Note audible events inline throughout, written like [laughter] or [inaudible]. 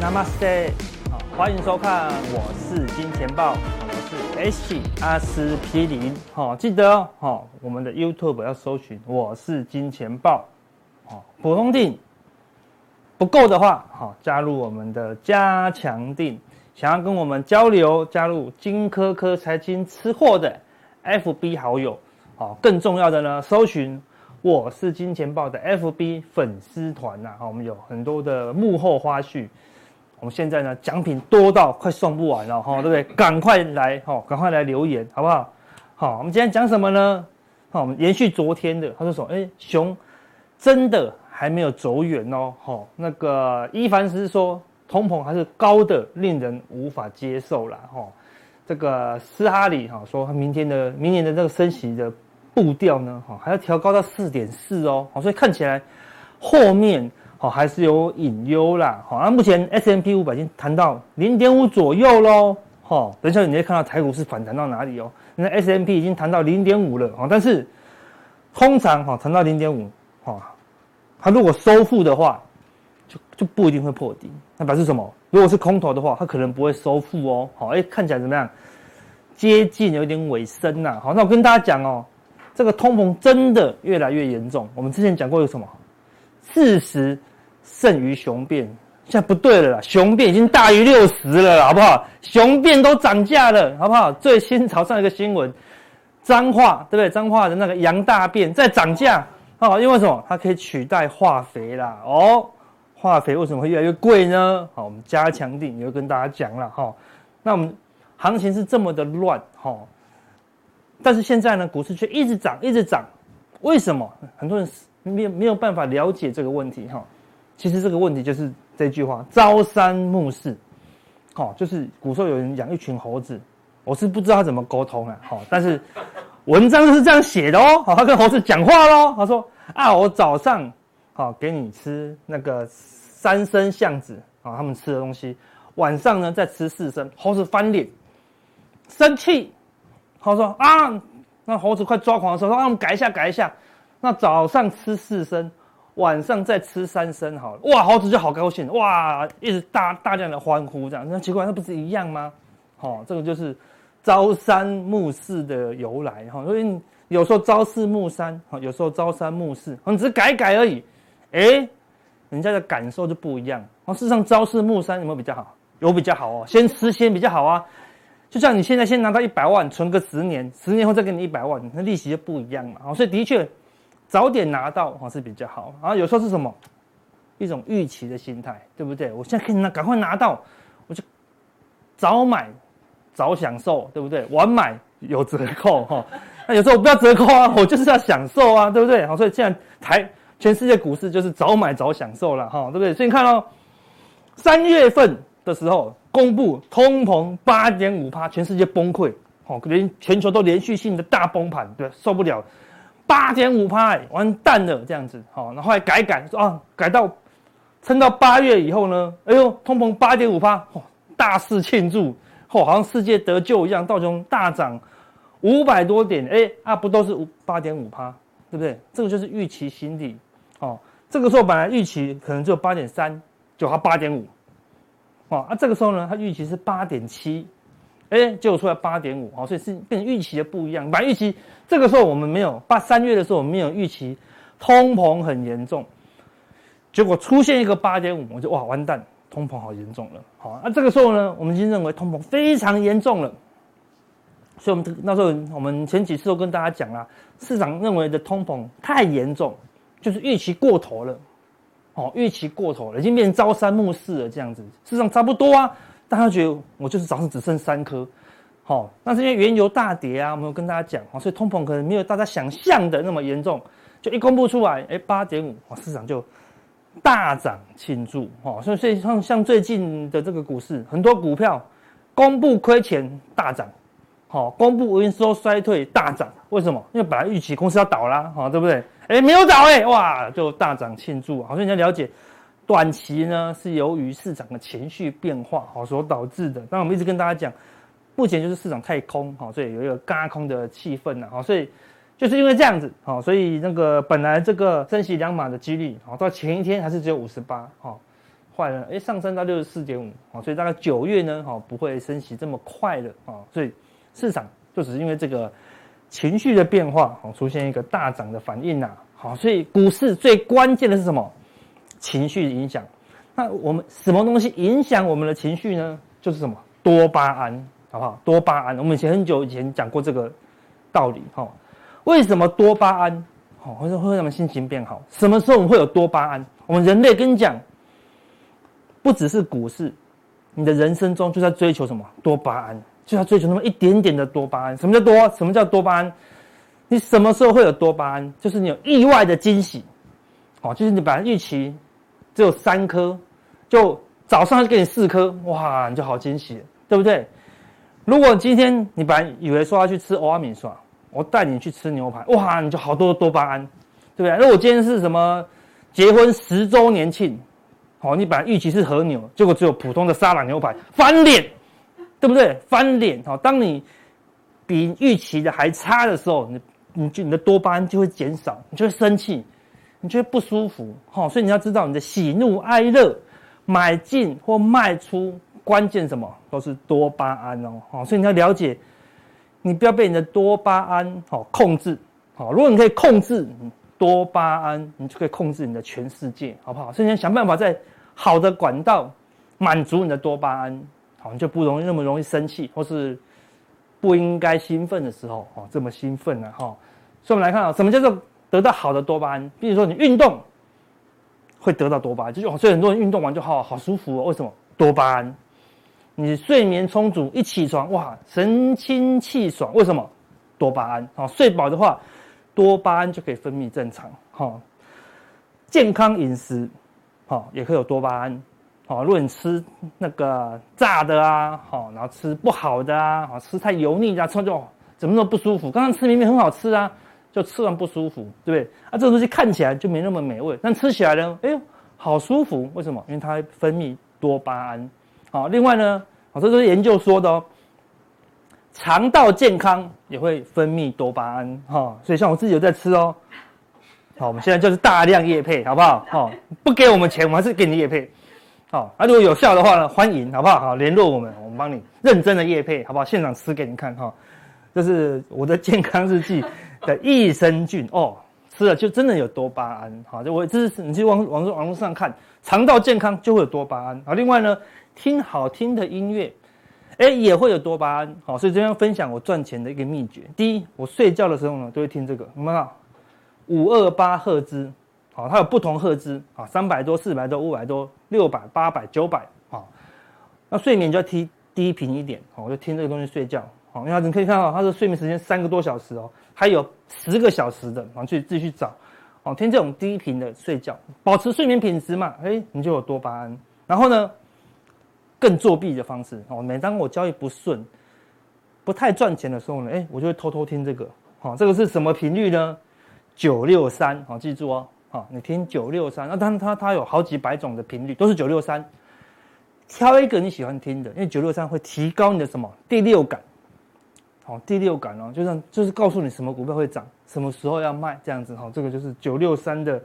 Namaste，好，欢迎收看，我是金钱豹，H 阿司匹林，好，记得哦，我们的 YouTube 要搜寻我是金钱豹，好，普通定不够的话，好，加入我们的加强定，想要跟我们交流，加入金科科财经吃货的 FB 好友，好，更重要的呢，搜寻我是金钱豹的 FB 粉丝团呐，好，我们有很多的幕后花絮。我们现在呢，奖品多到快送不完了哈，对不对？[laughs] 赶快来哈，赶快来留言，好不好？好，我们今天讲什么呢？好，我们延续昨天的，他说什么，哎，熊真的还没有走远哦。好，那个伊凡斯说，通膨还是高的，令人无法接受啦。哈，这个斯哈里哈说，他明天的明年的这个升息的步调呢，哈，还要调高到四点四哦。好，所以看起来后面。好，还是有隐忧啦。好，那目前 S M P 五百已经弹到零点五左右喽。好，等一下你会看到台股是反弹到哪里哦？那 S M P 已经弹到零点五了。好，但是通常哈弹到零点五，哈，它如果收复的话，就就不一定会破底。那表示什么？如果是空头的话，它可能不会收复哦。好，哎，看起来怎么样？接近有点尾声呐。好，那我跟大家讲哦，这个通膨真的越来越严重。我们之前讲过有什么？事实。胜于雄辩，现在不对了啦，雄辩已经大于六十了啦，好不好？雄辩都涨价了，好不好？最新潮上一个新闻，彰化对不对？彰化的那个羊大便在涨价，哦，因为什么？它可以取代化肥啦，哦，化肥为什么会越来越贵呢？好，我们加强定也会跟大家讲了哈。那我们行情是这么的乱哈，但是现在呢，股市却一直涨，一直涨，为什么？很多人没有没有办法了解这个问题哈。其实这个问题就是这句话：朝三暮四，好，就是古时候有人养一群猴子，我是不知道他怎么沟通啊，好，但是文章是这样写的哦，好，他跟猴子讲话喽，他说啊，我早上好给你吃那个三升橡子啊，他们吃的东西，晚上呢再吃四升，猴子翻脸，生气，他说啊，那猴子快抓狂的时候，说啊，我们改一下，改一下，那早上吃四升。晚上再吃三升好了，哇，猴子就好高兴，哇，一直大大量的欢呼这样，那奇怪，那不是一样吗？好，这个就是朝三暮四的由来哈，所以有时候朝四暮三，好，有时候朝三暮四，你只是改改而已，哎，人家的感受就不一样。哦，事实上朝四暮三有没有比较好？有比较好哦，先吃先比较好啊。就像你现在先拿到一百万，存个十年，十年后再给你一百万，那利息就不一样嘛。好，所以的确。早点拿到哈是比较好，然后有时候是什么一种预期的心态，对不对？我现在可以拿，赶快拿到，我就早买早享受，对不对？晚买有折扣哈。那有时候我不要折扣啊，[laughs] 我就是要享受啊，对不对？好，所以现在台全世界股市就是早买早享受了哈，对不对？所以你看哦，三月份的时候公布通膨八点五趴，全世界崩溃，哦，连全球都连续性的大崩盘，对，受不了。八点五趴，完蛋了，这样子，好，然后后来改改说啊，改到撑到八月以后呢，哎呦，通膨八点五趴，大肆庆祝，哦，好像世界得救一样，道琼大涨五百多点，哎，啊，不都是五八点五趴，对不对？这个就是预期心理，哦，这个时候本来预期可能只有八点三，就它八点五，哦，啊，这个时候呢，它预期是八点七。哎，结果出来八点五，好，所以是变成预期的不一样。本来预期这个时候我们没有，八三月的时候我们没有预期通膨很严重，结果出现一个八点五，我就哇完蛋，通膨好严重了。好，那、啊、这个时候呢，我们已经认为通膨非常严重了，所以我们那时候我们前几次都跟大家讲了，市场认为的通膨太严重，就是预期过头了，哦，预期过头了，已经变成朝三暮四了这样子，市场差不多啊。大家觉得我就是早上只剩三颗，好，那是因为原油大跌啊，我们有跟大家讲，所以通膨可能没有大家想象的那么严重，就一公布出来，哎，八点五，市场就大涨庆祝，哈，所以所以像像最近的这个股市，很多股票公布亏钱大涨，好，公布营收衰退大涨，为什么？因为本来预期公司要倒啦，好，对不对？哎，没有倒，哎，哇，就大涨庆祝。好，所以你要了解，短期呢是由于市场的情绪变化好所导致的。那，我们一直跟大家讲，目前就是市场太空，好，所以有一个嘎空的气氛呐，好，所以就是因为这样子，好，所以那个本来这个升息两码的几率，好，到前一天还是只有五十八，好，坏了，哎，上升到六十四点五，好，所以大概九月呢，好，不会升息这么快的，啊，所以。市场就只是因为这个情绪的变化，好，出现一个大涨的反应呐，好，所以股市最关键的是什么？情绪影响。那我们什么东西影响我们的情绪呢？就是什么？多巴胺，好不好？多巴胺，我们以前很久以前讲过这个道理，哈。为什么多巴胺？好，会会让我们心情变好？什么时候我们会有多巴胺？我们人类跟你讲，不只是股市，你的人生中就在追求什么？多巴胺。就要追求那么一点点的多巴胺。什么叫多？什么叫多巴胺？你什么时候会有多巴胺？就是你有意外的惊喜，哦，就是你本来预期只有三颗，就早上就给你四颗，哇，你就好惊喜，对不对？如果今天你本来以为说要去吃欧阿米耍，我带你去吃牛排，哇，你就好多多巴胺，对不对？如果今天是什么结婚十周年庆，哦，你本来预期是和牛，结果只有普通的沙朗牛排，翻脸。对不对？翻脸哈！当你比预期的还差的时候，你你就你的多巴胺就会减少，你就会生气，你觉得不舒服哈。所以你要知道，你的喜怒哀乐、买进或卖出，关键什么都是多巴胺哦。所以你要了解，你不要被你的多巴胺好控制。好，如果你可以控制多巴胺，你就可以控制你的全世界，好不好？所以你要想办法在好的管道满足你的多巴胺。好，你就不容易那么容易生气，或是不应该兴奋的时候，哦，这么兴奋呢，哈。所以，我们来看啊，什么叫做得到好的多巴胺？比如说，你运动会得到多巴胺，就是所以很多人运动完就好好舒服哦。为什么？多巴胺。你睡眠充足，一起床哇，神清气爽。为什么？多巴胺。好，睡饱的话，多巴胺就可以分泌正常。哈，健康饮食，好，也可以有多巴胺。好，如果你吃那个炸的啊，好，然后吃不好的啊，好，吃太油腻啊，吃完就怎么那么不舒服？刚刚吃明明很好吃啊，就吃完不舒服，对不对？啊，这个东西看起来就没那么美味，但吃起来呢，哎呦，好舒服，为什么？因为它会分泌多巴胺。好，另外呢，好，这都是研究说的哦，肠道健康也会分泌多巴胺，哈，所以像我自己有在吃哦。好，我们现在就是大量叶配，好不好？好，不给我们钱，我们还是给你叶配。好，啊，如果有效的话呢，欢迎，好不好？好，联络我们，我们帮你认真的叶配，好不好？现场吃给你看，哈，这是我的健康日记的益生菌哦，吃了就真的有多巴胺，好，就我这是你去网网络网络上看，肠道健康就会有多巴胺，好，另外呢，听好听的音乐，哎，也会有多巴胺，好，所以这边分享我赚钱的一个秘诀，第一，我睡觉的时候呢，都会听这个，有没有？五二八赫兹。好，它有不同赫兹啊，三百多、四百多、五百多、六百、八百、九百啊。那睡眠就要听低频一点，好，我就听这个东西睡觉。好，因为你可以看到它的睡眠时间三个多小时哦，还有十个小时的，然后去自己去找。哦，听这种低频的睡觉，保持睡眠品质嘛，哎，你就有多巴胺。然后呢，更作弊的方式哦，每当我交易不顺、不太赚钱的时候呢，哎，我就会偷偷听这个。好，这个是什么频率呢？九六三，好，记住哦。好，你听九六三，那当然它它有好几百种的频率，都是九六三，挑一个你喜欢听的，因为九六三会提高你的什么第六感，好，第六感哦，就像就是告诉你什么股票会涨，什么时候要卖这样子哈，这个就是九六三的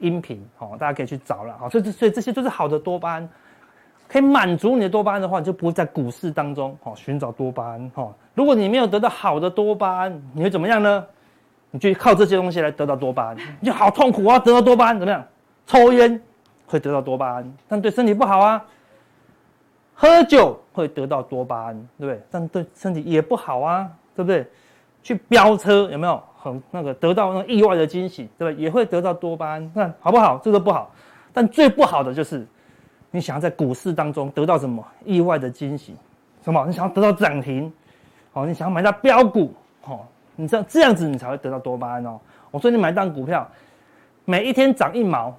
音频，好，大家可以去找了，好，所以所以这些都是好的多巴胺，可以满足你的多巴胺的话，你就不会在股市当中好寻找多巴胺哈，如果你没有得到好的多巴胺，你会怎么样呢？你就靠这些东西来得到多巴胺，你就好痛苦啊！得到多巴胺怎么样？抽烟会得到多巴胺，但对身体不好啊。喝酒会得到多巴胺，对不对？但对身体也不好啊，对不对？去飙车有没有很那个得到那意外的惊喜，对不对？也会得到多巴胺，看好不好？这个不好。但最不好的就是你想要在股市当中得到什么意外的惊喜？什么？你想要得到涨停？好，你想要买到标股？好。你这样这样子，你才会得到多巴胺哦。我说你买档股票，每一天涨一毛，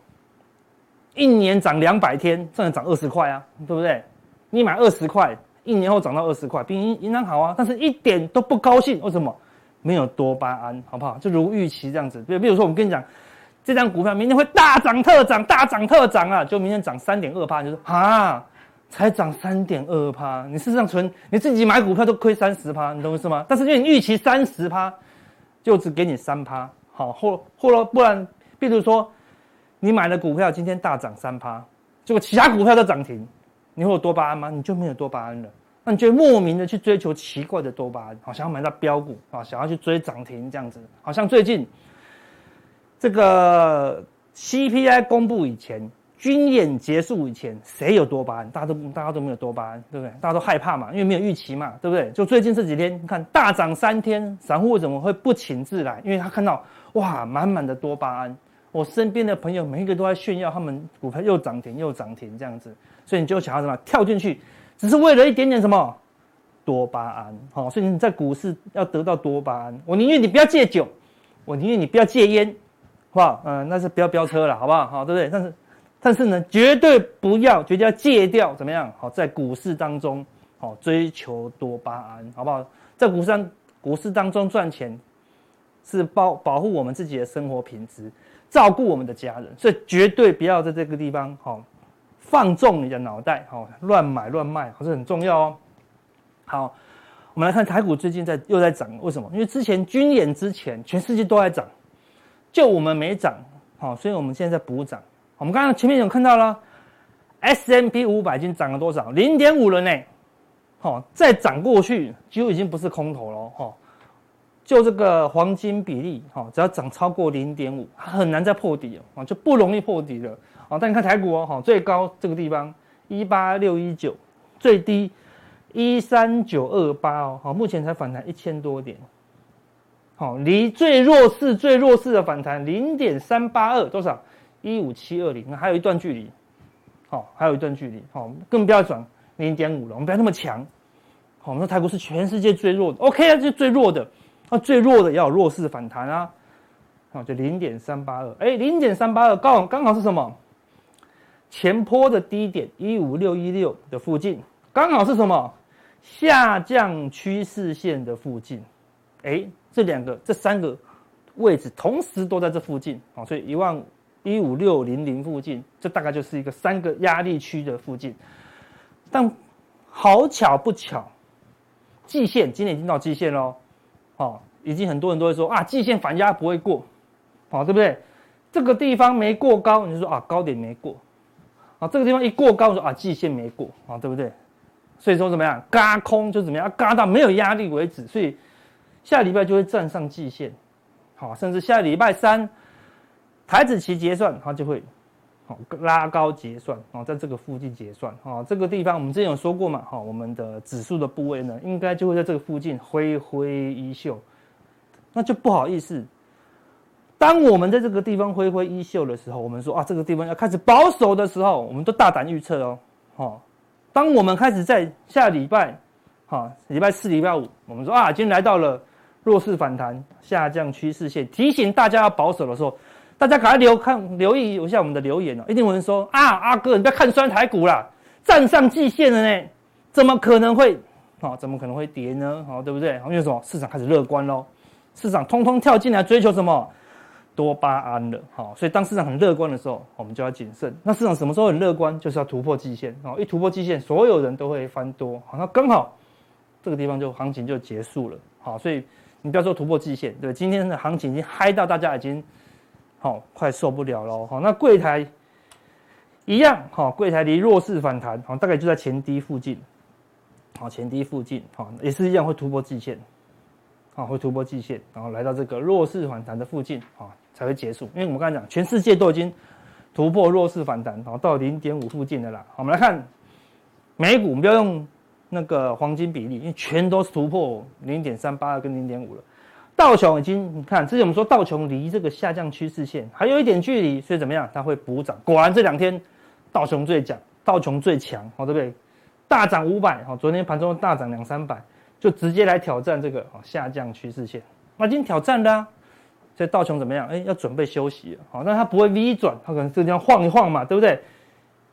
一年涨两百天，这样涨二十块啊，对不对？你买二十块，一年后涨到二十块，比银银行好啊，但是一点都不高兴，为什么？没有多巴胺，好不好？就如预期这样子。比比如说，我们跟你讲，这张股票明天会大涨特涨，大涨特涨啊，就明天涨三点二趴，就说啊，才涨三点二趴，你事实上存你自己买股票都亏三十趴，你懂意思吗？但是因为你预期三十趴，就只给你三趴，好，或或者不然，比如说你买的股票今天大涨三趴，结果其他股票都涨停，你会有多巴胺吗？你就没有多巴胺了。那你就莫名的去追求奇怪的多巴胺，好想要买到标股啊，想要去追涨停这样子，好像最近这个 CPI 公布以前，军演结束以前，谁有多巴胺？大家都大家都没有多巴胺，对不对？大家都害怕嘛，因为没有预期嘛，对不对？就最近这几天，你看大涨三天，散户为什么会不请自来？因为他看到哇，满满的多巴胺，我身边的朋友每一个都在炫耀他们股票又涨停又涨停这样子，所以你就想要什么跳进去。只是为了一点点什么多巴胺，好，所以你在股市要得到多巴胺。我宁愿你不要戒酒，我宁愿你不要戒烟，好不好？嗯，那是不要飙车了，好不好？好，对不对？但是，但是呢，绝对不要，绝对要戒掉，怎么样？好，在股市当中，好追求多巴胺，好不好？在股市上，股市当中赚钱是保保护我们自己的生活品质，照顾我们的家人，所以绝对不要在这个地方，好。放纵你的脑袋，好，乱买乱卖，还是很重要哦。好，我们来看台股最近在又在涨，为什么？因为之前军演之前，全世界都在涨，就我们没涨，好，所以我们现在在补涨。我们刚刚前面有看到了，S&P 500已经涨了多少？零点五了呢。好，再涨过去就已经不是空头了，哈。就这个黄金比例，哈，只要涨超过零点五，很难再破底了，啊，就不容易破底了。好，但你看台股哦，哈，最高这个地方一八六一九，最低一三九二八哦，好，目前才反弹一千多点，好，离最弱势、最弱势的反弹零点三八二多少？一五七二零，还有一段距离，好，还有一段距离，好，更不要转零点五了，我们不要那么强，好，我们说台股是全世界最弱的，OK 啊，是最弱的，那最弱的也要有弱势反弹啊，啊，就零点三八二，哎，零点三八二刚好刚好是什么？前波的低点一五六一六的附近，刚好是什么？下降趋势线的附近。哎，这两个、这三个位置同时都在这附近啊，所以一万一五六零零附近，这大概就是一个三个压力区的附近。但好巧不巧，季线今天已经到季线喽，哦，已经很多人都会说啊，季线反压不会过，好，对不对？这个地方没过高，你就说啊，高点没过。啊，这个地方一过高，说啊，季线没过啊，对不对？所以说怎么样，轧空就怎么样，轧到没有压力为止，所以下礼拜就会站上季线，好，甚至下礼拜三台子期结算，它就会好拉高结算，啊，在这个附近结算，啊，这个地方我们之前有说过嘛，哈，我们的指数的部位呢，应该就会在这个附近挥挥衣袖，那就不好意思。当我们在这个地方挥挥衣袖的时候，我们说啊，这个地方要开始保守的时候，我们都大胆预测哦，好。当我们开始在下礼拜，哈，礼拜四、礼拜五，我们说啊，今天来到了弱势反弹、下降趋势线，提醒大家要保守的时候，大家赶快留看留意一下我们的留言哦。一定有人说啊，阿哥，你不要看衰台股啦，站上季线了呢，怎么可能会，好，怎么可能会跌呢？好，对不对？因为什么？市场开始乐观喽，市场通通跳进来追求什么？多巴胺了，好，所以当市场很乐观的时候，我们就要谨慎。那市场什么时候很乐观？就是要突破季线，哦，一突破季线，所有人都会翻多，好，那刚好这个地方就行情就结束了，好，所以你不要说突破季线，对，今天的行情已经嗨到大家已经好快受不了了，好，那柜台一样，好，柜台离弱势反弹，好，大概就在前低附近，好，前低附近，好，也是一样会突破季线，好，会突破季线，然后来到这个弱势反弹的附近，好。才会结束，因为我们刚才讲，全世界都已经突破弱势反弹，好到零点五附近的啦。好，我们来看美股，我们不要用那个黄金比例，因为全都是突破零点三八二跟零点五了。道琼已经，你看之前我们说道琼离这个下降趋势线还有一点距离，所以怎么样？它会补涨。果然这两天道琼最强，道琼最强，好对不对？大涨五百，好，昨天盘中大涨两三百，就直接来挑战这个下降趋势线。那已经挑战了啊。所以道琼怎么样？哎，要准备休息了。好，那它不会 V 转，它可能这个地方晃一晃嘛，对不对？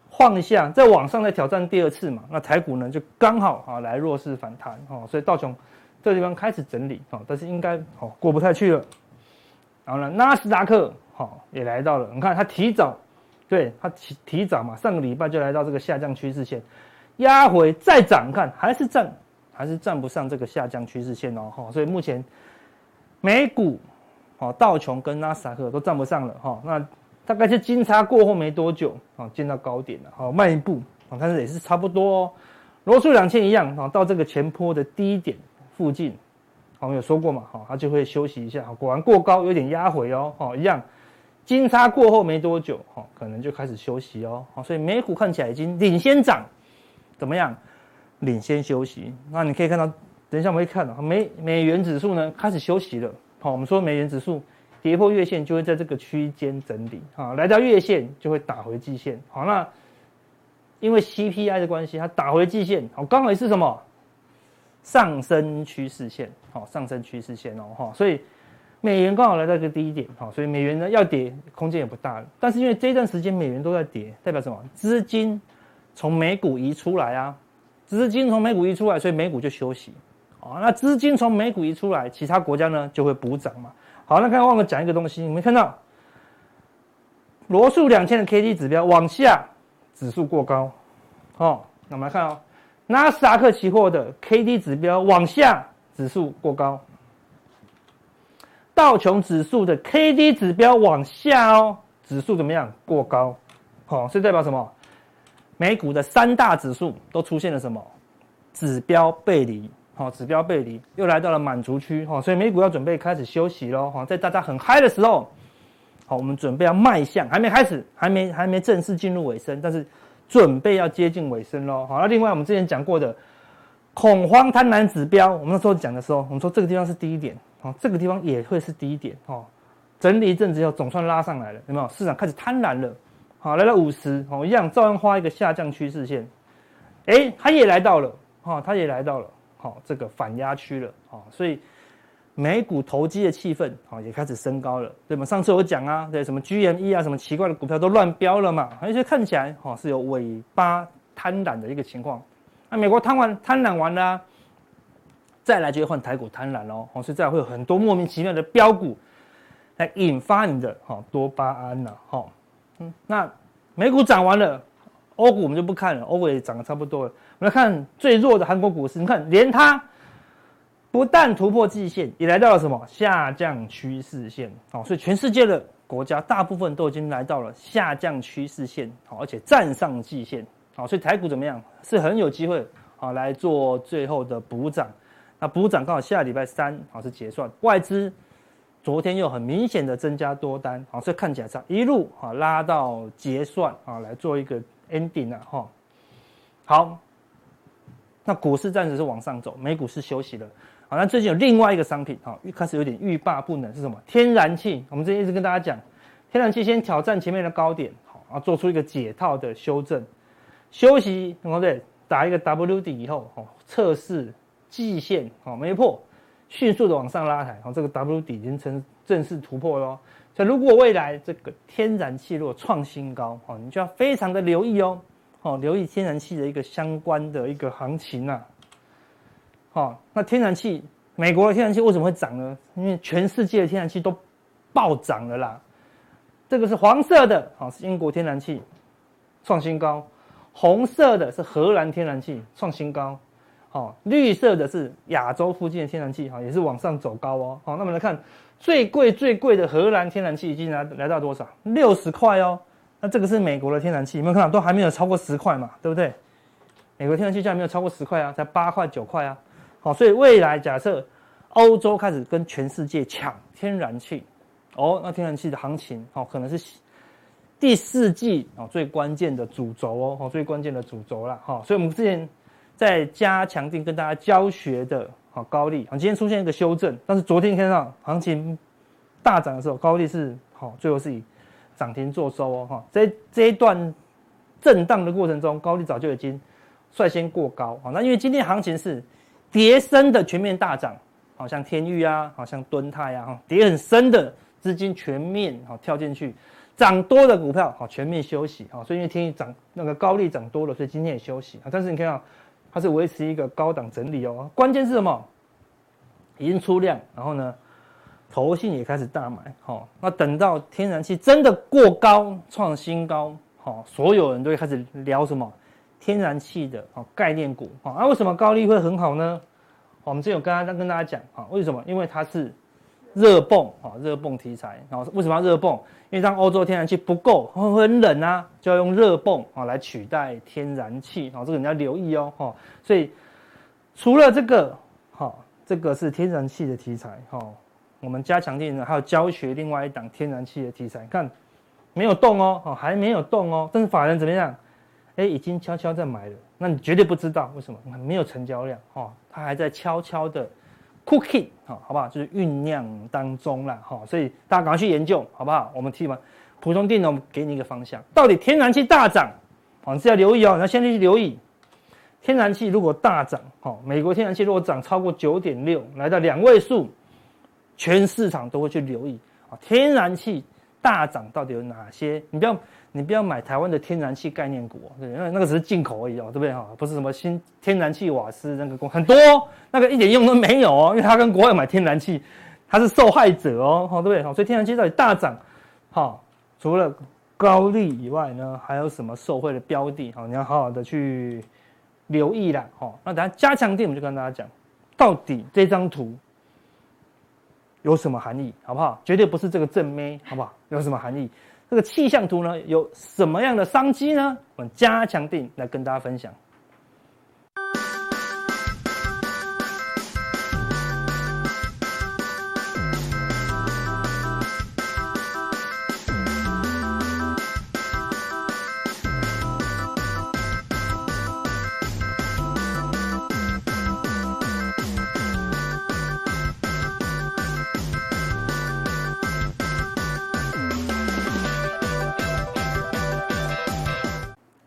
晃一下，再往上再挑战第二次嘛，那台股呢就刚好啊来弱势反弹哦，所以道琼这个地方开始整理哦，但是应该哦过不太去了。然后呢，纳斯达克好也来到了，你看它提早，对它提提早嘛，上个礼拜就来到这个下降趋势线，压回再涨，看还是站还是站不上这个下降趋势线哦，哈，所以目前美股哦道琼跟纳斯达克都站不上了哈，那。大概是金叉过后没多久啊，见到高点了，好，迈一步啊，但是也是差不多哦。罗素两千一样啊，到这个前波的低点附近，我们有说过嘛，好，它就会休息一下。果然过高有点压回哦，好，一样，金叉过后没多久，好，可能就开始休息哦，好，所以美股看起来已经领先涨，怎么样？领先休息。那你可以看到，等一下我们会看到美美元指数呢开始休息了，好，我们说美元指数。跌破月线就会在这个区间整理，啊，来到月线就会打回季线，好，那因为 CPI 的关系，它打回季线，好，刚好是什么？上升趋势线，好，上升趋势线哦，哈，所以美元刚好来到一个低点，好，所以美元呢要跌空间也不大，但是因为这段时间美元都在跌，代表什么？资金从美股移出来啊，资金从美股移出来，所以美股就休息，啊，那资金从美股移出来，其他国家呢就会补涨嘛。好，那刚刚忘了讲一个东西，你们看到罗素两千的 K D 指标往下，指数过高，哦，那我们来看哦，纳斯达克期货的 K D 指标往下，指数过高，道琼指数的 K D 指标往下哦，指数怎么样？过高，好，是代表什么？美股的三大指数都出现了什么？指标背离。好，指标背离又来到了满足区，哈，所以美股要准备开始休息喽，哈，在大家很嗨的时候，好，我们准备要迈向，还没开始，还没还没正式进入尾声，但是准备要接近尾声喽，好，那另外我们之前讲过的恐慌贪婪指标，我们那时候讲的时候，我们说这个地方是低点，好，这个地方也会是低点，哈，整理一阵子以后总算拉上来了，有没有？市场开始贪婪了，好，来到五十，好，一样照样画一个下降趋势线，哎，它也来到了，哈，它也来到了。好，这个反压区了，好，所以美股投机的气氛，好，也开始升高了，对吗？上次我讲啊，对什么 GME 啊，什么奇怪的股票都乱飙了嘛，而且看起来，哈，是有尾巴贪婪的一个情况。那美国贪完贪婪完了，再来就会换台股贪婪喽，好，所以再会有很多莫名其妙的飙股来引发你的哈多巴胺呐，哈，嗯，那美股涨完了。欧股我们就不看了，欧股也涨得差不多了。我们来看最弱的韩国股市，你看连它不但突破季线，也来到了什么下降趋势线。好，所以全世界的国家大部分都已经来到了下降趋势线，好，而且站上季线。好，所以台股怎么样？是很有机会啊来做最后的补涨。那补涨刚好下礼拜三好是结算，外资昨天又很明显的增加多单，好，所以看起来是一路啊拉到结算啊来做一个。ending 了哈，好，那股市暂时是往上走，美股是休息了。好，那最近有另外一个商品哈，一开始有点欲罢不能是什么？天然气。我们之前一直跟大家讲，天然气先挑战前面的高点，好，然后做出一个解套的修正，休息，对不对？打一个 W 底以后，哦，测试季线，哦，没破，迅速的往上拉抬，好，这个 W 底已经成正式突破喽。所以，如果未来这个天然气如果创新高，哦，你就要非常的留意哦，哦，留意天然气的一个相关的一个行情呐，哦，那天然气，美国的天然气为什么会涨呢？因为全世界的天然气都暴涨了啦。这个是黄色的，哦，是英国天然气创新高；红色的是荷兰天然气创新高；哦，绿色的是亚洲附近的天然气，哈，也是往上走高哦。好，那我们来看。最贵最贵的荷兰天然气已经来来到多少？六十块哦。那这个是美国的天然气，有没有看到？都还没有超过十块嘛，对不对？美国天然气价没有超过十块啊，才八块九块啊。好，所以未来假设欧洲开始跟全世界抢天然气，哦，那天然气的行情哦，可能是第四季哦最关键的主轴哦，哦最关键的主轴了哈。所以我们之前在加强定跟大家教学的。好，高利，好，今天出现一个修正，但是昨天看到行情大涨的时候，高利是好，最后是以涨停做收哦，哈，在这一段震荡的过程中，高利早就已经率先过高，啊，那因为今天行情是跌深的全面大涨，好像天域啊，好像敦泰啊，哈，跌很深的资金全面好跳进去，涨多的股票好全面休息啊，所以因为天域涨那个高利涨多了，所以今天也休息啊。但是你看啊，它是维持一个高档整理哦。关键是什么？已经出量，然后呢，投信也开始大买。好，那等到天然气真的过高创新高，好，所有人都会开始聊什么天然气的哦概念股啊。那为什么高利会很好呢？我们之前有跟大家跟大家讲啊，为什么？因为它是。热泵啊，热泵题材，然后为什么要热泵？因为当欧洲天然气不够，会很冷啊，就要用热泵啊来取代天然气啊，这个你要留意哦哈。所以除了这个，哈，这个是天然气的题材哈。我们加强錠呢，还有教学另外一档天然气的题材，看没有动哦，还没有动哦，但是法人怎么样？哎，已经悄悄在买了，那你绝对不知道为什么？没有成交量哈，它还在悄悄的。Cooking 好，好不好？就是酝酿当中了，哈，所以大家赶快去研究，好不好？我们替嘛，普通电脑，我们给你一个方向，到底天然气大涨，好，你是要留意哦，你要先去留意，天然气如果大涨，哈，美国天然气如果涨超过九点六，来到两位数，全市场都会去留意啊，天然气大涨到底有哪些？你不要。你不要买台湾的天然气概念股哦，对，那那个只是进口而已哦，对不对哈？不是什么新天然气瓦斯那个股很多，那个一点用都没有哦，因为他跟国外买天然气，他是受害者哦，对不对？所以天然气到底大涨，哈，除了高利以外呢，还有什么受惠的标的？好，你要好好的去留意啦，哈。那等下加强錠，我们就跟大家讲，到底这张图有什么含义，好不好？绝对不是这个正妹，好不好？有什么含义？这个气象图呢，有什么样的商机呢？我们加强定来跟大家分享。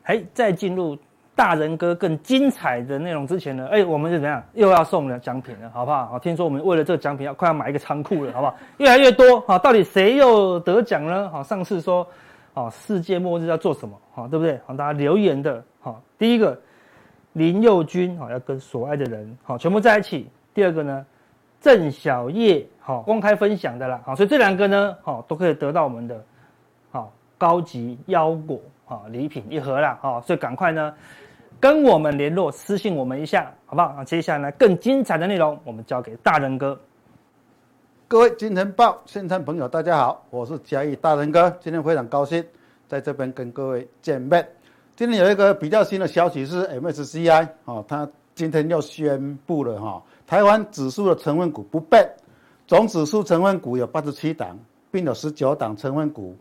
哎，在进入大人哥更精彩的内容之前呢，哎，我们是怎样又要送了奖品了，好不好？好，听说我们为了这个奖品要快要买一个仓库了，好不好？越来越多，好，到底谁又得奖呢？好，上次说，好，世界末日要做什么？好，对不对？好，大家留言的，好，第一个林佑君，好，要跟所爱的人，好，全部在一起。第二个呢，郑小叶，好，公开分享的啦，好，所以这两个呢，好，都可以得到我们的，好，高级腰果。好，礼品一盒啦，好，所以赶快呢，跟我们联络，私信我们一下，好不好？那，接下来呢，更精彩的内容，我们交给大人哥。各位金钱豹现场朋友，大家好，我是嘉义大人哥，今天非常高兴在这边跟各位见面。今天有一个比较新的消息是 MSCI 哦，他今天又宣布了哈，台湾指数的成分股不变，总指数成分股有八十七档，并有十九档成分股。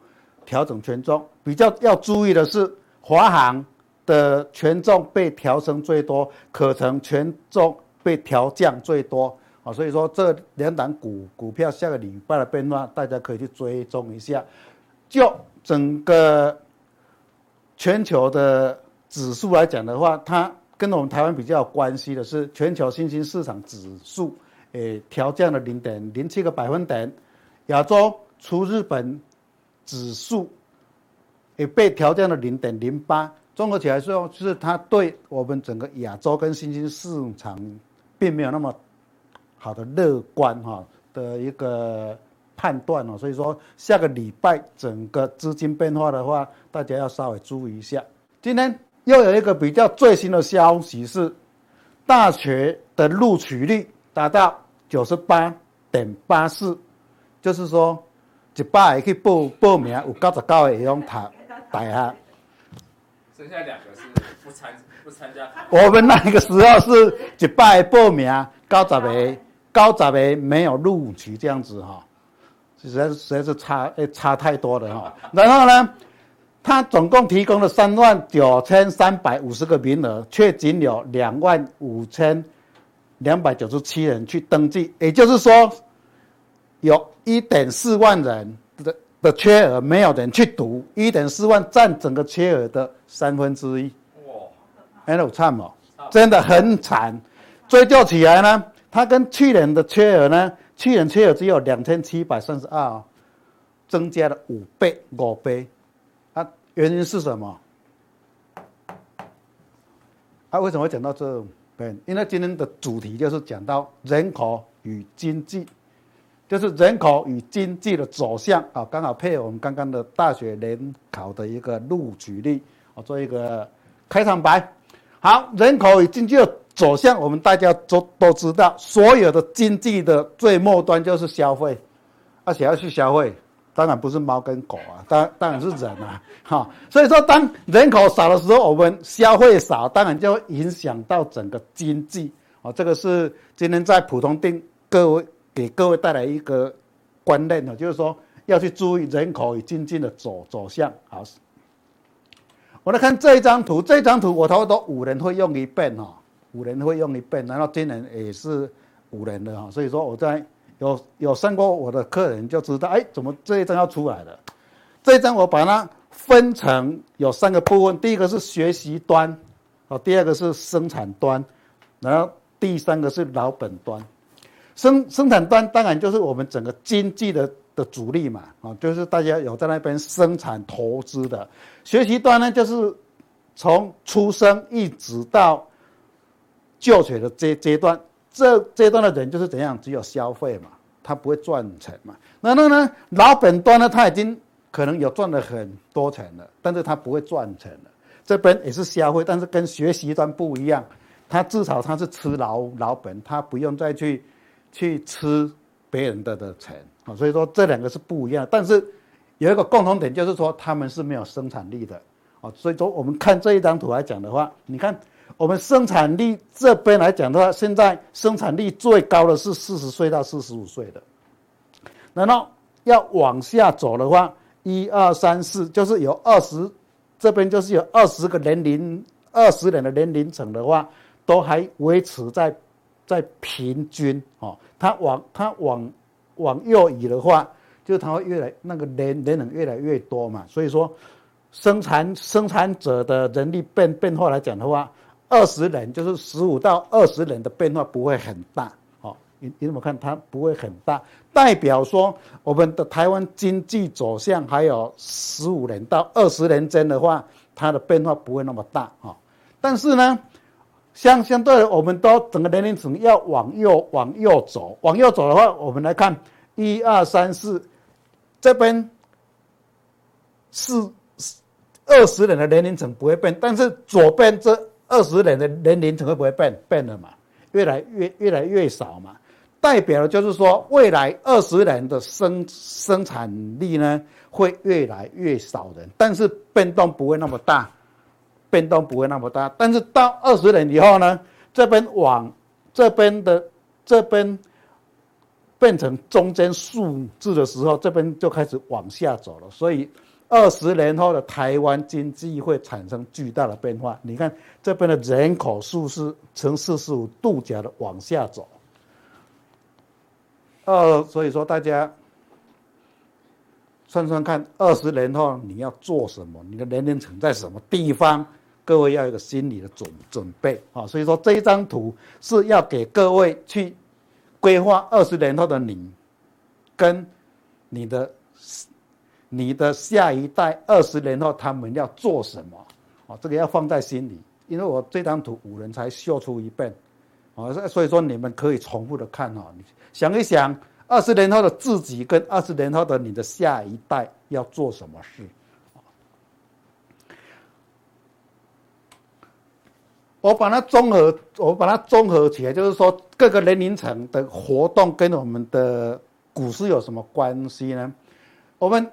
调整权重比较要注意的是，华航的权重被调升最多，可成权重被调降最多啊，所以说这两档股股票下个礼拜的变化，大家可以去追踪一下。就整个全球的指数来讲的话，它跟我们台湾比较有关系的是，全球新兴市场指数诶调降了零点零七个百分点，亚洲除日本。指数也被调降了零点零八，综合起来说，就是它对我们整个亚洲跟新兴市场并没有那么好的乐观哈的一个判断哦，所以说下个礼拜整个资金变化的话，大家要稍微注意一下。今天又有一个比较最新的消息是，大学的录取率达到九十八点八四，就是说。一百个去报报名，有九十九个会用读大学。剩下两个是不参不参加。我们那个时候是一百个报名，九十个九十个没有录取这样子哈，实在实在是差诶差太多了哈。然后呢，他总共提供了三万九千三百五十个名额，却仅有两万五千两百九十七人去登记，也就是说。有一点四万人的的缺额，没有人去读，一点四万占整个缺额的三分之一。哇，很有惨哦，真的很惨。追究起来呢，他跟去年的缺额呢，去年缺额只有两千七百三十二，增加了五倍、五倍，啊，原因是什么？啊，为什么会讲到这边？因为今天的主题就是讲到人口与经济，就是人口与经济的走向啊，刚好配合我们刚刚的大学联考的一个录取率，我做一个开场白。好，人口与经济的走向，我们大家都都知道，所有的经济的最末端就是消费，啊，谁要去消费？当然不是猫跟狗啊，当当然是人啊，[laughs] 哈，所以说当人口少的时候，我们消费少，当然就会影响到整个经济，哦，这个是今天在普通錠各位给各位带来一个观念呢，就是说要去注意人口与经济的走走向。好，我来看这一张图，这张图我差不多五年会用一遍哈，五年会用一遍，然后今年也是五年的哈，所以说我在。有有上过我的客人就知道，哎，怎么这一张要出来了？这一张我把它分成有三个部分，第一个是学习端，哦，第二个是生产端，然后第三个是老本端。生生产端当然就是我们整个经济的的主力嘛，啊，就是大家有在那边生产投资的。学习端呢，就是从出生一直到就学的阶阶段。这阶段的人就是怎样，只有消费嘛，他不会赚钱嘛。那那呢，老本端呢，他已经可能有赚了很多钱了，但是他不会赚钱了。这边也是消费，但是跟学习端不一样，他至少他是吃老老本，他不用再去去吃别人的的钱啊。所以说这两个是不一样，但是有一个共同点，就是说他们是没有生产力的啊。所以说我们看这一张图来讲的话，你看。我们生产力这边来讲的话，现在生产力最高的是四十岁到四十五岁的，然后要往下走的话，一二三四就是有二十，这边就是有二十个年龄，二十年的年龄层的话，都还维持在在平均哦。它往它往往右移的话，就是它会越来那个年年龄越来越多嘛。所以说，生产生产者的人力变变化来讲的话。二十人就是十五到二十人的变化不会很大，哦，你你怎么看？它不会很大，代表说我们的台湾经济走向还有十五年到二十年间的话，它的变化不会那么大哦。但是呢，相相对的，我们都整个年龄层要往右往右走，往右走的话，我们来看一二三四，这边是二十人的年龄层不会变，但是左边这。二十人的年龄层会不会变变了嘛？越来越越来越少嘛？代表的就是说，未来二十人的生生产力呢，会越来越少人，但是变动不会那么大，变动不会那么大。但是到二十年以后呢，这边往这边的这边变成中间数字的时候，这边就开始往下走了，所以。二十年后的台湾经济会产生巨大的变化。你看这边的人口数是呈四十五度角的往下走。呃，所以说大家算算看，二十年后你要做什么？你的年龄层在什么地方？各位要有个心理的准准备啊。所以说这一张图是要给各位去规划二十年后的你跟你的。你的下一代二十年后他们要做什么？啊，这个要放在心里，因为我这张图五人才秀出一遍，啊，所以说你们可以重复的看哈，想一想，二十年后的自己跟二十年后的你的下一代要做什么事？我把它综合，我把它综合起来，就是说各个年龄层的活动跟我们的股市有什么关系呢？我们。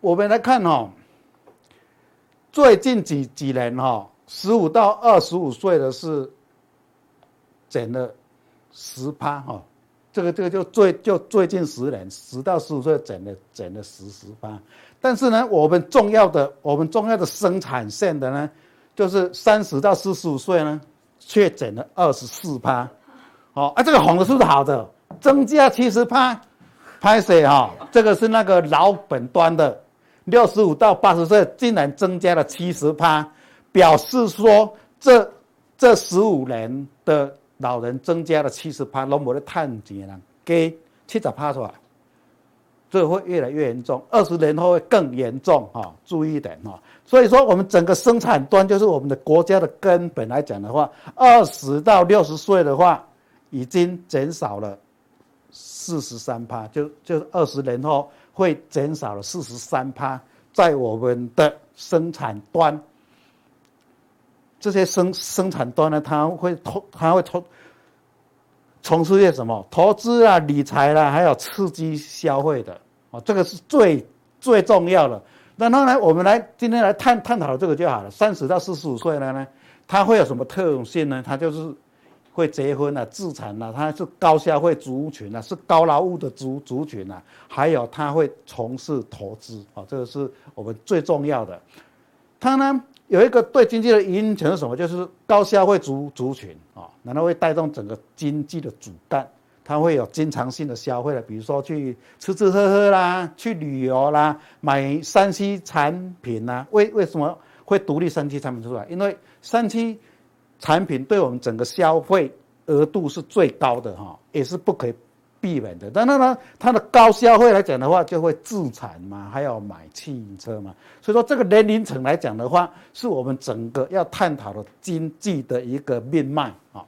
我们来看哈，最近几几年哈，十五到二十五岁的是减了十趴哈，这个这个就最就最近十年，十到十五岁减了减了十十趴。但是呢，我们重要的我们重要的生产线的呢，就是三十到四十五岁呢，确诊了二十四趴。好啊，这个红的是不是好的？增加七十趴，拍谁哈？这个是那个老本端的。六十五到八十岁竟然增加了七十趴，表示说这这十五年的老人增加了七十趴，拢无咧探钱啦，给七十趴出来，这会越来越严重，二十年后会更严重哈，注意一点哈。所以说，我们整个生产端就是我们的国家的根本来讲的话，二十到六十岁的话，已经减少了四十三趴，就就二十年后会减少了四十三趴，在我们的生产端，这些生生产端呢，它会投，它会投。从事些什么投资啊、理财啦、还有刺激消费的，哦，这个是最最重要的。然后呢，我们来今天来探探讨这个就好了。三十到四十五岁了呢，他会有什么特性呢？他就是会结婚啊、自产啊，他是高消费族群啊，是高劳务的族族群啊，还有他会从事投资啊，这个是我们最重要的。他呢？有一个对经济的影响是什么？就是高消费族族群啊，然后会带动整个经济的主干，它会有经常性的消费的，比如说去吃吃喝喝啦，去旅游啦，买三 C 产品啦。为为什么会独立三 C 产品出来？因为三 C 产品对我们整个消费额度是最高的哈，也是不可。避免的，但是呢，它的高消费来讲的话，就会自产嘛，还要买汽车嘛，所以说这个年龄层来讲的话，是我们整个要探讨的经济的一个命脉啊。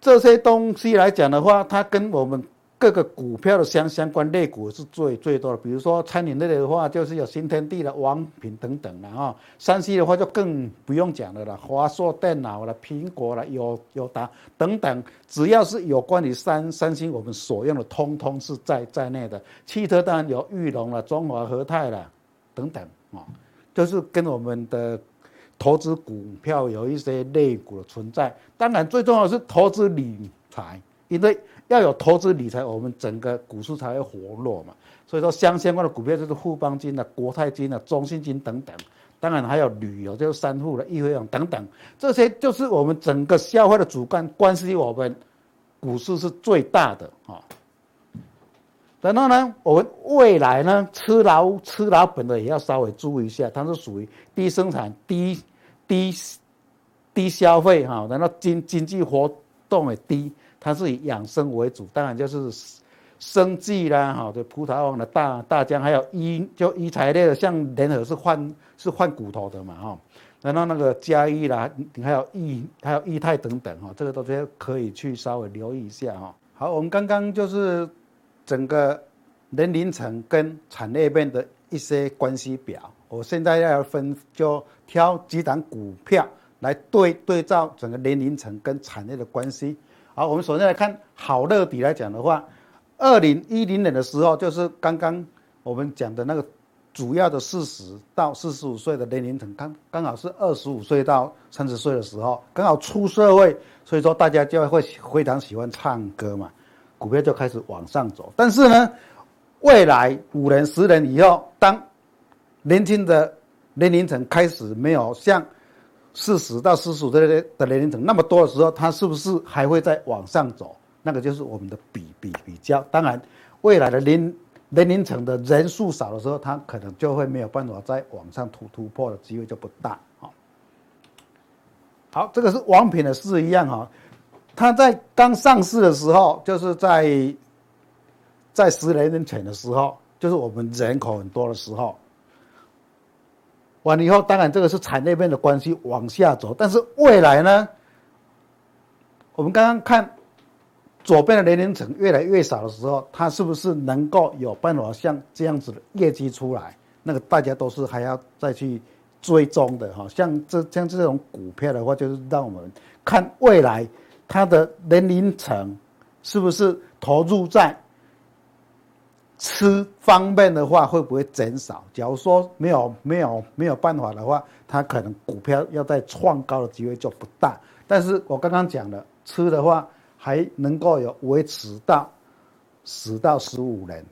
这些东西来讲的话，它跟我们。各个股票的相相关类股是最最多的，比如说餐饮类的话，就是有新天地的王品等等的啊。三 C 的话就更不用讲了啦，华硕电脑啦、苹果啦、友友达等等，只要是有关于三三星我们所用的，通通是在在内的。汽车当然有裕隆啦、中华和泰啦等等啊，就是跟我们的投资股票有一些类股的存在。当然最重要是投资理财，因为。要有投资理财，我们整个股市才会活络嘛。所以说，相相关的股票就是富邦金啊、国泰金啊、中信金等等。当然还有旅游，就是三富的易飞网等等。这些就是我们整个消费的主干，关系我们股市是最大的啊。然后呢，我们未来呢，吃老吃老本的也要稍微注意一下，它是属于低生产、低低低消费哈，然后经经济活动也低。它是以养生为主，当然就是生计啦，哈，就葡萄王的大大疆，还有医就医材类的，像联合是换是换骨头的嘛，哈，然后那个嘉义啦，还有益还有益泰等等，哈，这个都是可以去稍微留意一下，哈。好，我们刚刚就是整个年龄层跟产业面的一些关系表，我现在要分就挑几档股票来对对照整个年龄层跟产业的关系。好，我们首先来看好乐迪来讲的话，二零一零年的时候，就是刚刚我们讲的那个主要的四十到四十五岁的年龄层，刚刚好是二十五岁到三十岁的时候，刚好出社会，所以说大家就会非常喜欢唱歌嘛，股票就开始往上走。但是呢，未来五年、十年以后，当年轻的年龄层开始没有像四十到四十五岁的年龄层那么多的时候，它是不是还会再往上走？那个就是我们的比比比较。当然，未来的年年龄层的人数少的时候，它可能就会没有办法再往上突突破的机会就不大。好，好，这个是王品的是一样哈。它在刚上市的时候，就是在在十年前的时候，就是我们人口很多的时候。完了以后，当然这个是产业链的关系往下走，但是未来呢？我们刚刚看左边的年龄层越来越少的时候，它是不是能够有办法像这样子的业绩出来？那个大家都是还要再去追踪的哈。像这像这种股票的话，就是让我们看未来它的年龄层是不是投入在。吃方面的话会不会减少？假如说没有没有没有办法的话，它可能股票要再创高的机会就不大。但是我刚刚讲了，吃的话还能够有维持到十到十五年，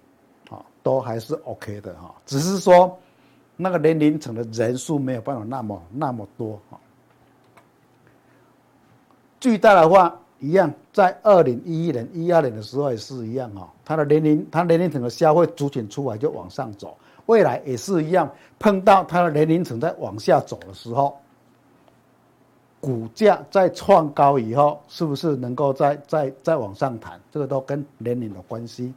啊，都还是 OK 的哈。只是说那个年龄层的人数没有办法那么那么多哈。巨大的话。一样，在二零一一年、一二年的时候也是一样哈，它的年龄、它年龄层的消费族群出来就往上走，未来也是一样，碰到它的年龄层在往下走的时候，股价在创高以后，是不是能够再再再往上弹？这个都跟年龄有关系。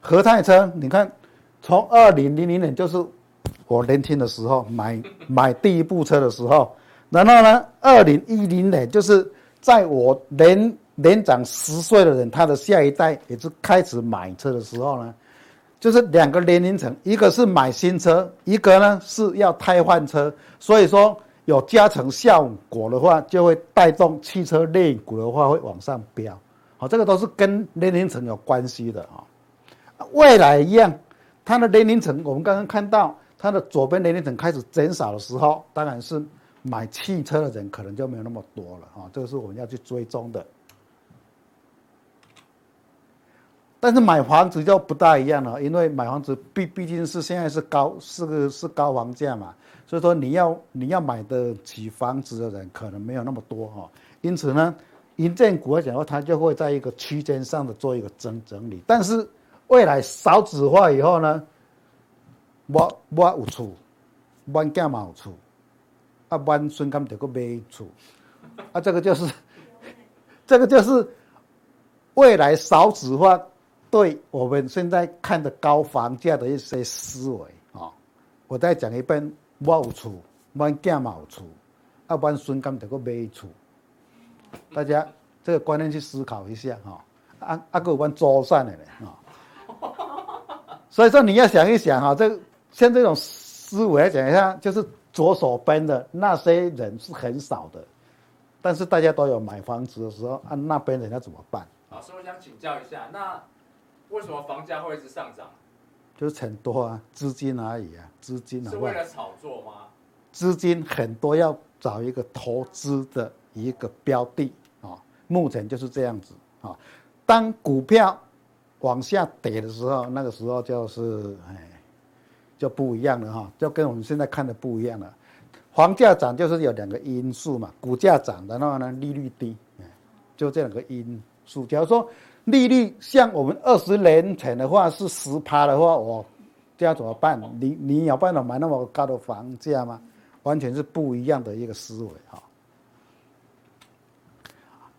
和泰车，你看，从二零零零年就是我年轻的时候买 [laughs] 买第一部车的时候，然后呢，二零一零年就是在我年年长十岁的人，他的下一代也是开始买车的时候呢，就是两个年龄层，一个是买新车，一个呢是要汰换车，所以说有加成效果的话，就会带动汽车类股的话会往上飙。好，这个都是跟年龄层有关系的啊。未来一样，它的年龄层，我们刚刚看到它的左边年龄层开始减少的时候，当然是买汽车的人可能就没有那么多了啊。这个是我们要去追踪的。但是买房子就不大一样了，因为买房子毕毕竟是现在是高是个是高房价嘛，所以说你要你要买得起房子的人可能没有那么多哈。因此呢，银建股来讲的话，它就会在一个区间上的做一个整整理，但是。未来少子化以后呢，我我有厝，阮囝嘛有厝，啊，阮孙敢得个买厝，啊，这个就是，这个就是未来少子化对我们现在看的高房价的一些思维啊。我再讲一遍，我有厝，阮囝嘛有厝，啊，阮孙敢得个买厝，大家这个观念去思考一下哈。啊啊，个阮祖产的嘞啊。所以说你要想一想哈，这像这种思维来讲一下，就是左手边的那些人是很少的，但是大家都有买房子的时候，啊，那边人要怎么办？老师我想请教一下，那为什么房价会一直上涨？就是很多啊，资金而已啊，资金啊。是为了炒作吗？资金很多，要找一个投资的一个标的啊，目前就是这样子啊，当股票。往下跌的时候，那个时候就是哎，就不一样了哈，就跟我们现在看的不一样了。房价涨就是有两个因素嘛，股价涨的话呢，利率低，就这两个因素。假如说利率像我们二十年前的话是十趴的话，我这样怎么办？你你有办法买那么高的房价吗？完全是不一样的一个思维哈。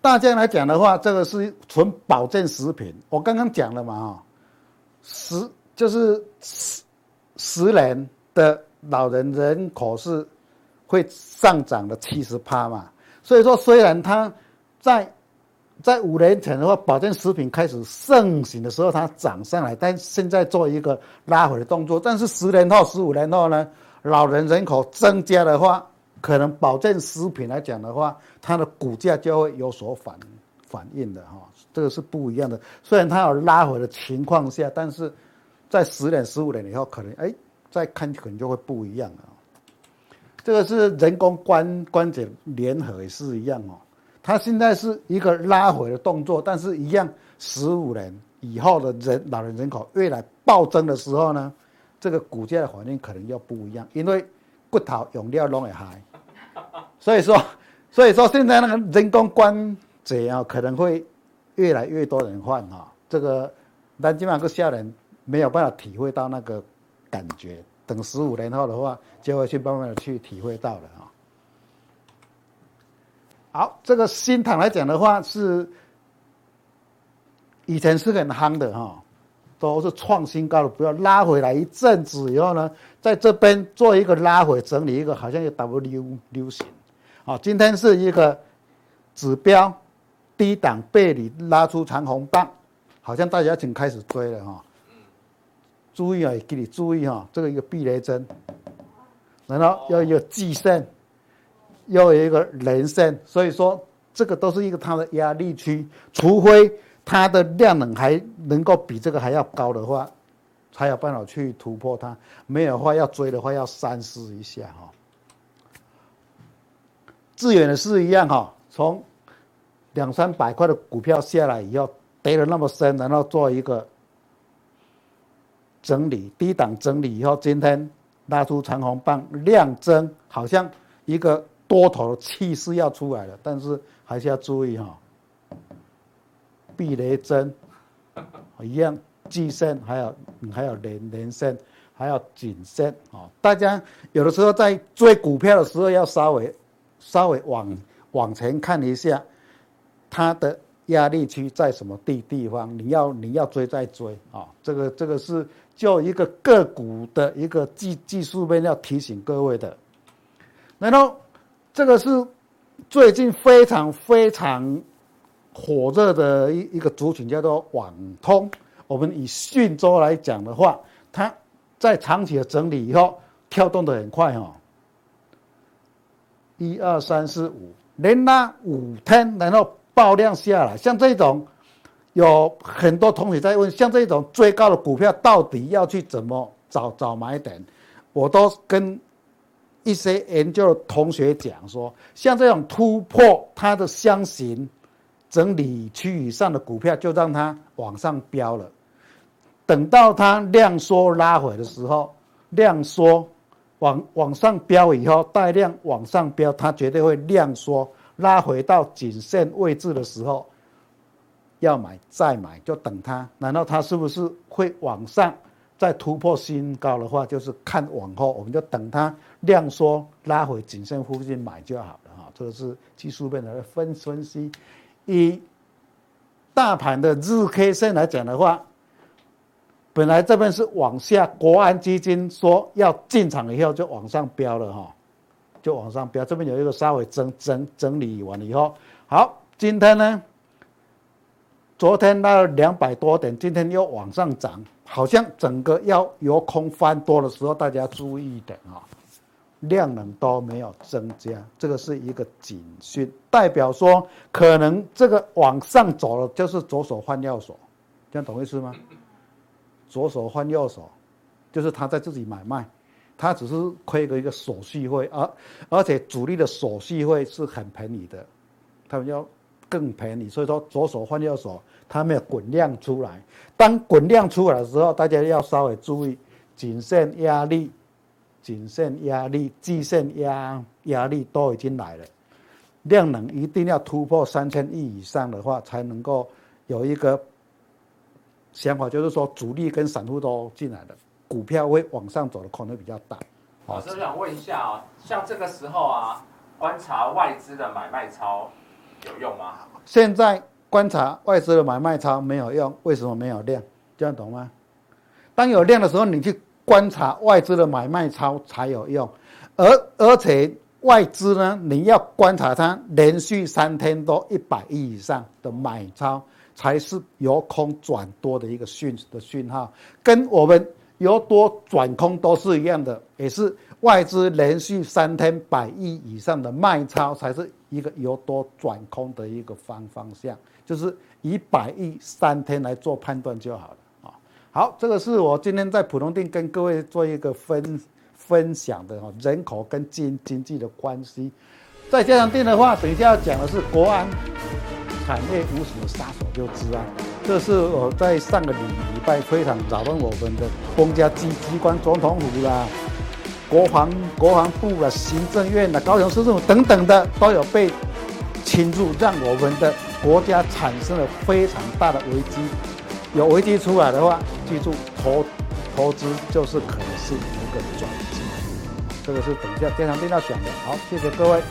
大家来讲的话，这个是纯保健食品。我刚刚讲了嘛，哈，十就是十十年的老人人口是会上涨的七十趴嘛。所以说，虽然它在在五年前的话，保健食品开始盛行的时候，它涨上来，但现在做一个拉回的动作。但是十年后、十五年后呢，老人人口增加的话，可能保健食品来讲的话，它的股价就会有所反反应的哈，这个是不一样的。虽然它有拉回的情况下，但是在十年、十五年以后，可能哎再看可能就会不一样了。这个是人工关关节联合也是一样哦，它现在是一个拉回的动作，但是一样十五年以后的人老人人口越来暴增的时候呢，这个股价的环境可能又不一样，因为骨头用料拢会害。所以说，所以说现在那个人工关节啊，可能会越来越多人换哈。这个，但基本上个下人没有办法体会到那个感觉。等十五年后的话，就会去慢慢的去体会到了啊。好，这个新唐来讲的话，是以前是很夯的哈，都是创新高的，不要拉回来一阵子以后呢，在这边做一个拉回整理，一个好像有 W 流行。好，今天是一个指标低档背离拉出长红棒，好像大家已经开始追了哈。注意啊，给你注意哈，这个一个避雷针，然后要一个季线，要有一个连线，所以说这个都是一个它的压力区，除非它的量能还能够比这个还要高的话，才有办法去突破它，没有的话要追的话要三思一下哈。致远的是一样哈，从两三百块的股票下来以后，跌了那么深，然后做一个整理，低档整理以后，今天拉出长红棒，量增，好像一个多头气势要出来了，但是还是要注意哈，避雷针一样，季线还有还有连连线，还有谨慎啊，大家有的时候在追股票的时候要稍微。稍微往往前看一下，它的压力区在什么地地方，你要你要追再追啊、哦！这个这个是就一个个股的一个技技术面要提醒各位的。然后这个是最近非常非常火热的一一个族群，叫做网通。我们以讯州来讲的话，它在长期的整理以后，跳动的很快、哦。一二三四五，连拉五天，然后。爆量下来，像这种有很多同学在问，像这种最高的股票到底要去怎么找找买点？我都跟一些研究的同学讲说，像这种突破它的箱型整理区以上的股票，就让它往上飙了。等到它量缩拉回的时候，量缩往往上飙以后，带量往上飙，它绝对会量缩。拉回到颈线位置的时候，要买再买，就等它。难道它是不是会往上再突破新高的话，就是看往后，我们就等它量缩拉回颈线附近买就好了哈。这个是技术面的分分析。以大盘的日 K 线来讲的话，本来这边是往下，国安基金说要进场以后就往上飙了哈。就往上飙，这边有一个稍微整整整理完了以后，好，今天呢，昨天那两百多点，今天又往上涨，好像整个要由空翻多的时候，大家注意一点啊，量能都没有增加，这个是一个警讯，代表说可能这个往上走了，就是左手换右手，这样懂意思吗？左手换右手，就是他在自己买卖。他只是亏个一个手续费，而而且主力的手续费是很便宜的，他们要更便宜，所以说左手换右手，它没有滚量出来。当滚量出来的时候，大家要稍微注意，颈线压力、颈线压力、季线压压力都已经来了，量能一定要突破三千亿以上的话，才能够有一个想法，就是说主力跟散户都进来了。股票会往上走的可能比较大。老师想问一下啊，像这个时候啊，观察外资的买卖超有用吗？现在观察外资的买卖超没有用，为什么没有量？这样懂吗？当有量的时候，你去观察外资的买卖超才有用。而而且外资呢，你要观察它连续三天都一百亿以上的买超，才是由空转多的一个讯的讯号，跟我们。由多转空都是一样的，也是外资连续三天百亿以上的卖超，才是一个由多转空的一个方方向，就是以百亿三天来做判断就好了啊。好，这个是我今天在普通店跟各位做一个分分享的哈，人口跟经经济的关系。在加强店的话，等一下要讲的是国安产业无什么杀手，就治安。这是我在上个礼礼拜非常扰乱我们的公家机机关，总统府啦、国防国防部啦、行政院啦、高雄市政府等等的都有被侵入，让我们的国家产生了非常大的危机。有危机出来的话，记住投投资就是可能是一个转机。这个是等一下经常听到讲的。好，谢谢各位。